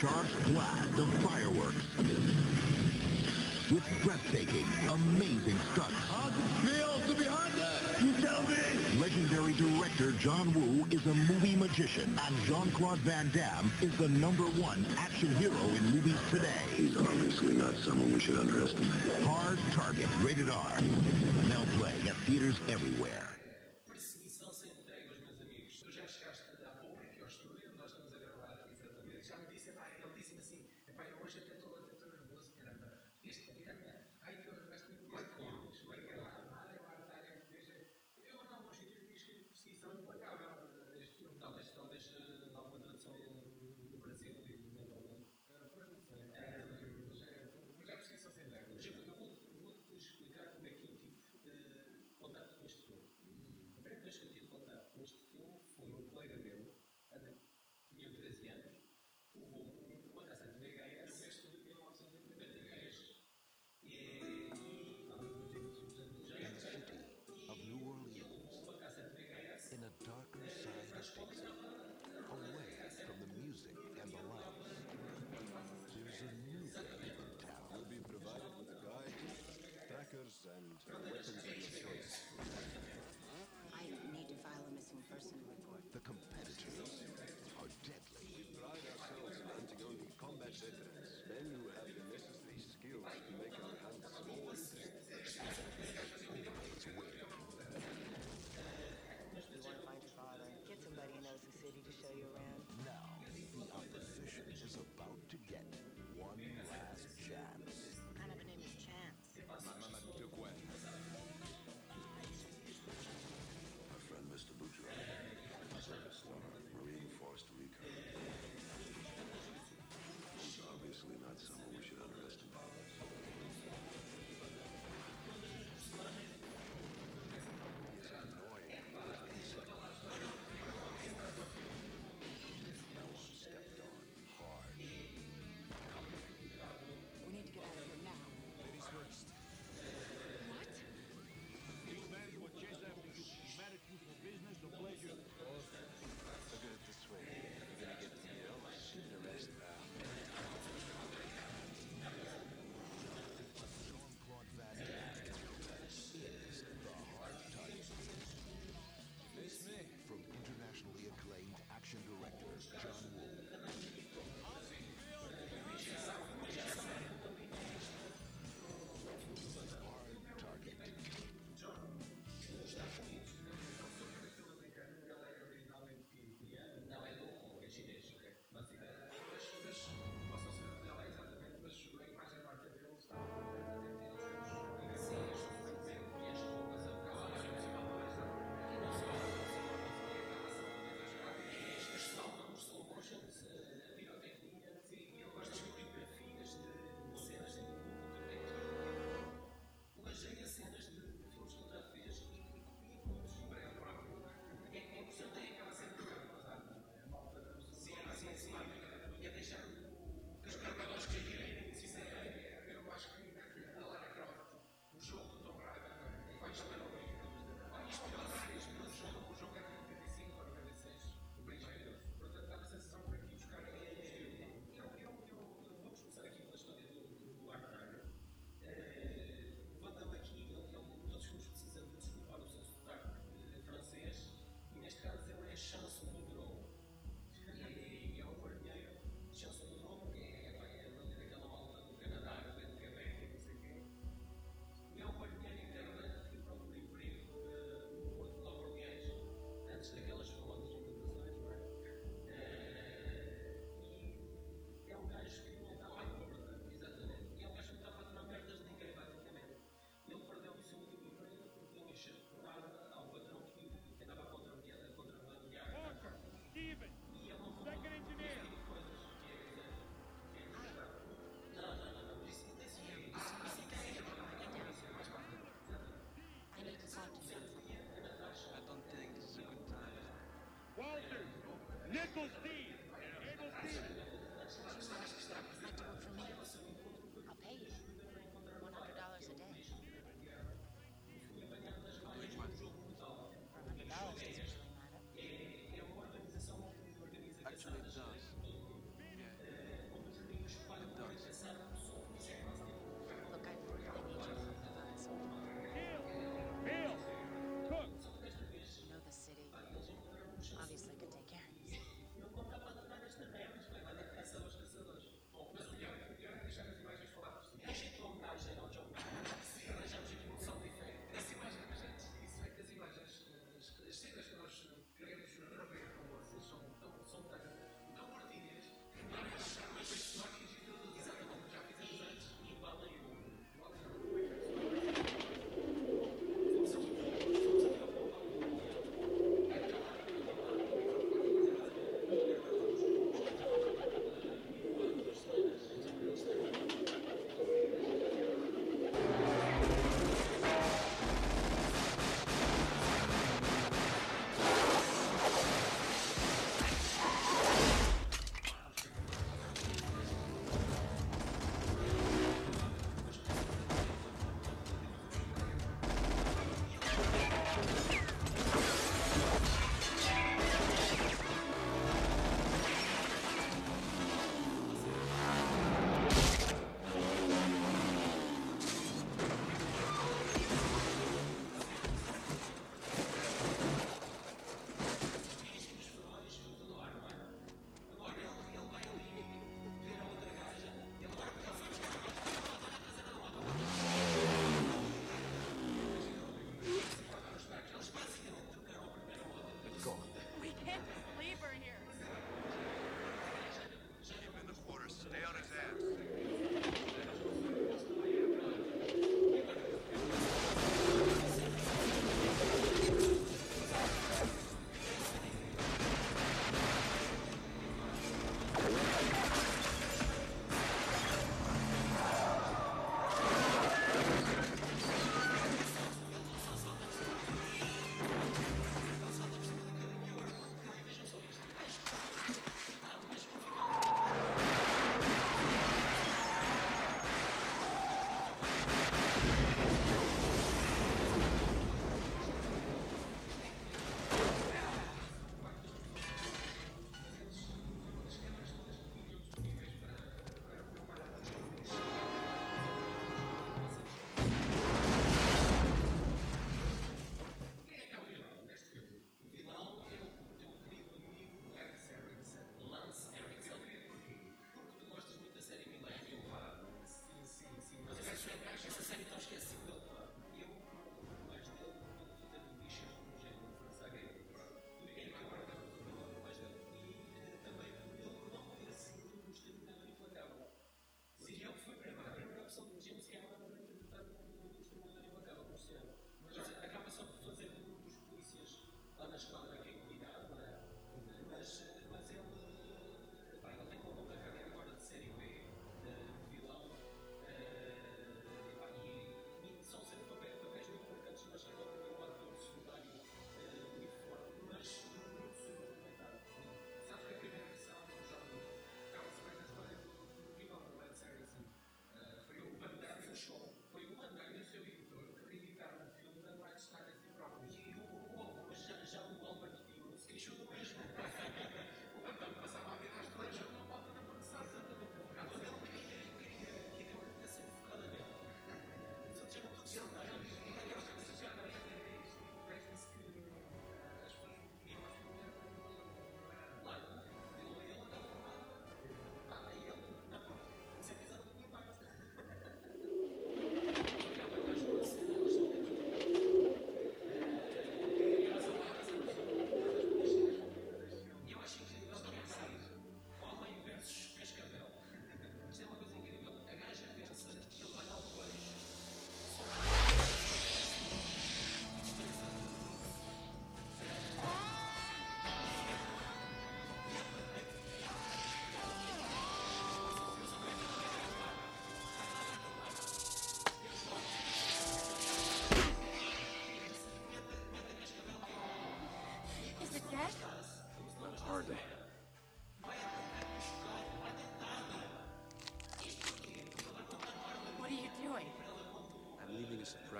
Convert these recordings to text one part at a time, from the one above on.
charged blast of fireworks. With breathtaking, amazing stunts. How's it feel to be hunted? You tell me! Legendary director John Woo is a movie magician, and Jean-Claude Van Damme is the number one action hero in movies today. He's obviously not someone we should underestimate. Hard Target, rated R. Now playing at theaters everywhere.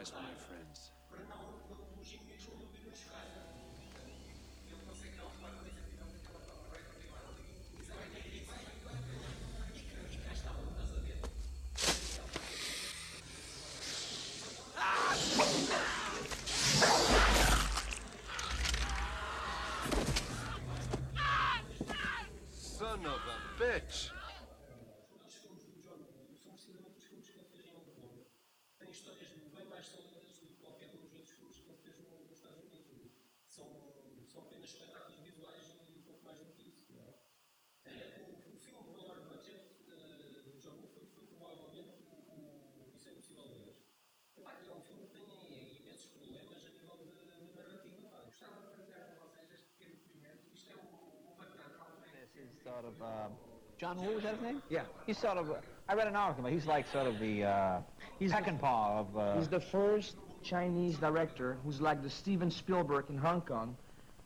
For my friends, son of a bitch! Sort of uh, John Woo, is that his name? Yeah. He's sort of. I read an article, but he's like sort of the uh, He's paw of. Uh, He's the first Chinese director who's like the Steven Spielberg in Hong Kong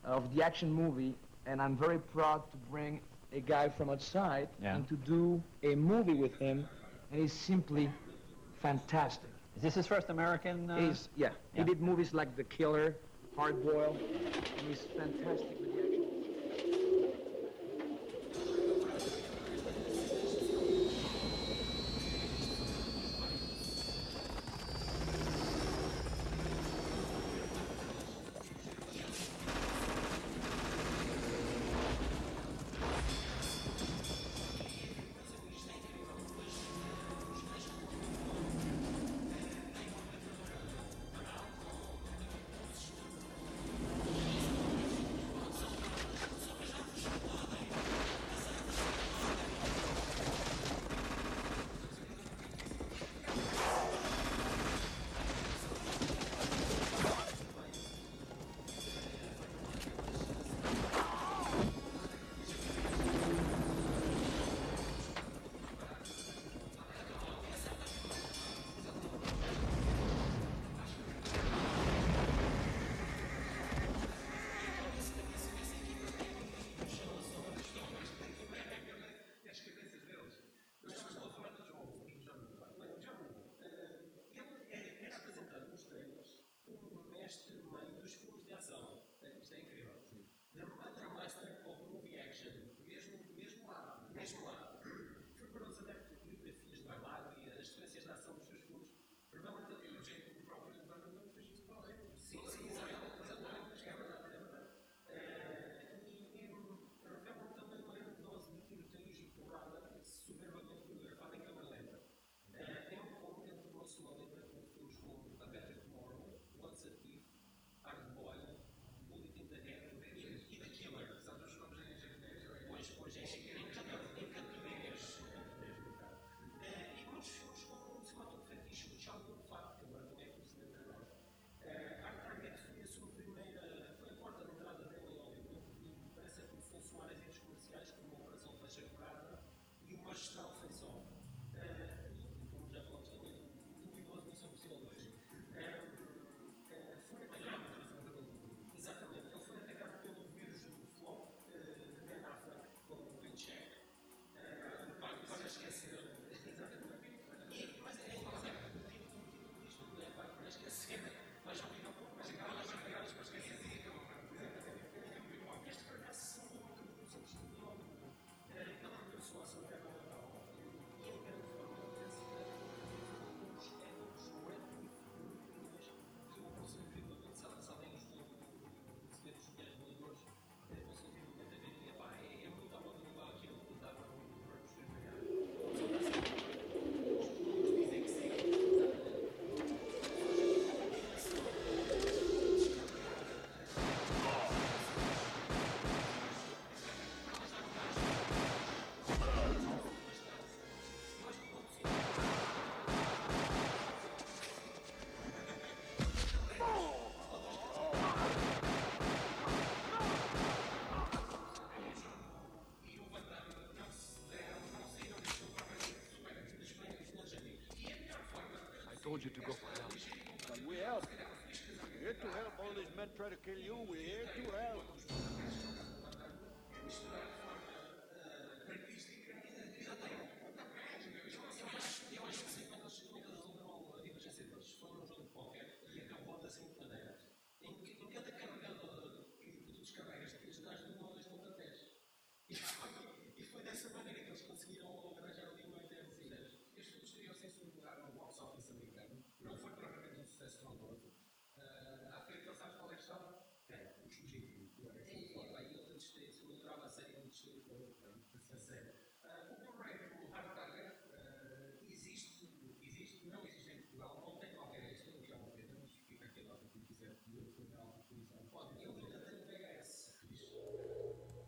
of the action movie, and I'm very proud to bring a guy from outside Yeah. and to do a movie with him, and he's simply fantastic. is this his first American? Uh, He's yeah. yeah. He did movies like The Killer, Hard Boiled, and he's fantastic told you to go. But we help. We're here to help all these men try to kill you. We're here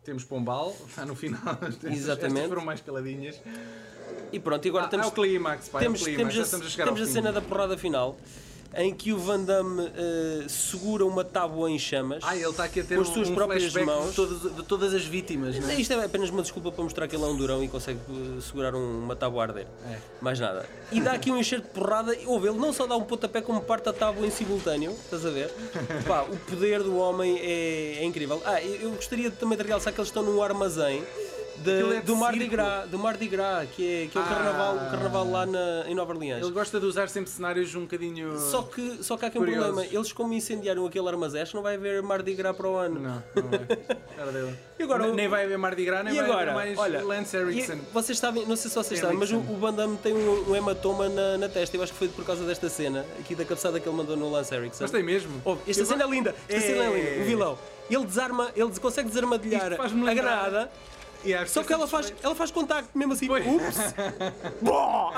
Temos Pombal, está no final. Exatamente. Estas foram mais caladinhas. E pronto, e agora Ah, temos. é o clímax, pá, é o temos, clímax, temos, a, estamos a chegar temos a cena da porrada final em que o Van Damme eh, segura uma tábua em chamas Ah, ele está aqui a ter com as suas um próprias mãos. de todas, de todas as vítimas, não é? Isto é apenas uma desculpa para mostrar que ele é um durão e consegue eh, segurar um- uma tábua a arder. É. Mais nada. E dá aqui um enxerto de porrada. Ouve, ele não só dá um pontapé como parte a tábua em simultâneo. Estás a ver? Pá, o poder do homem é, é incrível. Ah, eu eu gostaria também de realçar que eles estão num armazém. De- é do Mardi. Gras, do Mardi Gras, que é, que é o, Ah. carnaval, o carnaval lá na- em Nova Orleans. Ele gosta de usar sempre cenários um bocadinho. Só que, só que há aqui um Curiosos. problema. Eles, como incendiaram aquele armazém, não vai haver Mardi Gras para o ano. Não, não é. Dele. E agora, nem vai haver Mardi Gras, nem e vai agora, haver mais olha, Lance Erickson. vocês sabem, não sei se vocês sabem, mas o, o Van Damme tem um, um hematoma na, na testa. Eu acho que foi por causa desta cena, aqui da cabeçada que ele mandou no Lance Erickson. Mas tem mesmo. Ouve, esta Eu cena é go- linda, esta cena é linda. O vilão, ele desarma, ele consegue desarmadilhar a granada. Acho Só que ela faz, ela faz contacto mesmo assim. Ups! Bó!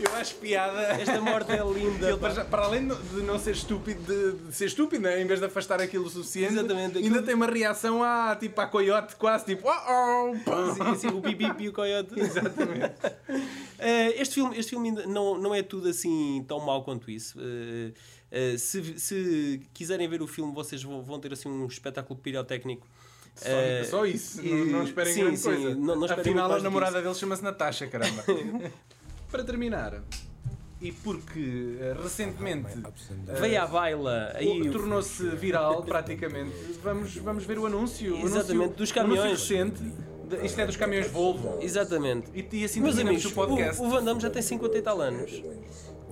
Eu acho piada. Esta morte é linda. Ele, para, para além de não ser estúpido, de, de ser estúpido, né? em vez de afastar aquilo o suficiente, Exatamente, ainda aquilo- tem uma reação a tipo a coiote, quase tipo oh, oh, Sim, sim, o Bibi e o Coyote. Exatamente. este filme, este filme ainda não, não é tudo assim tão mau quanto isso. Eh, eh, se, se quiserem ver o filme, vocês vão, vão ter assim um espetáculo pirotécnico. Só, Eh, só isso, e- não, não esperem sim, grande sim, coisa. Não, não esperem Afinal, a namorada dele chama-se Natasha, caramba. Para terminar, e porque eh, recentemente eh, Veio à baila o- tornou-se viral praticamente, vamos, vamos ver o anúncio. Exatamente, anúncio- dos caminhões. recente, de- isto é dos caminhões Volvo. Exatamente. E, e assim Meus amigos, o podcast. o, o Van Damme já tem 50 e tal anos.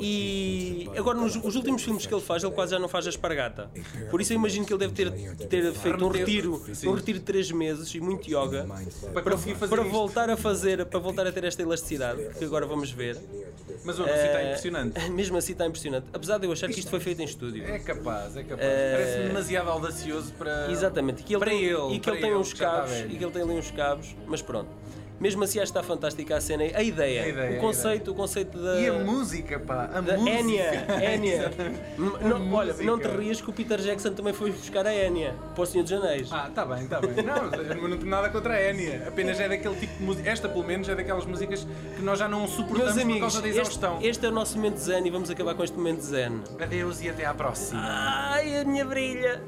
E agora, nos os últimos filmes que ele faz, ele quase já não faz a espargata. Por isso, eu imagino que ele deve ter, ter feito um retiro, um retiro de 3 meses e muito yoga Para para, conseguir fazer para voltar a fazer, para voltar a ter esta elasticidade que agora vamos ver. Mas o anúncio está Eh, impressionante. Mesmo assim, está impressionante. Apesar de eu achar que isto foi feito em estúdio. É capaz, é capaz. Eh, Parece demasiado audacioso para. Exatamente, e que ele para tem, ele, e que ele tem ele, uns está cabos, e que ele tem ali uns cabos, mas pronto. Mesmo assim, acho que está fantástica a cena, a ideia, A ideia, o conceito, o conceito da. E a música, pá, a da música. Enya, Enya. Não, olha, música. não te rias que o Peter Jackson também foi buscar a Enya para o Senhor dos Anéis. Ah, tá bem, tá bem. Não, não tenho nada contra a Enya. Apenas é daquele tipo de música. Esta, pelo menos, é daquelas músicas que nós já não suportamos Meus por amigos, causa da este, exaustão. este é o nosso momento zen e vamos acabar com este momento zen. Adeus e até à próxima. Ai, a minha brilha!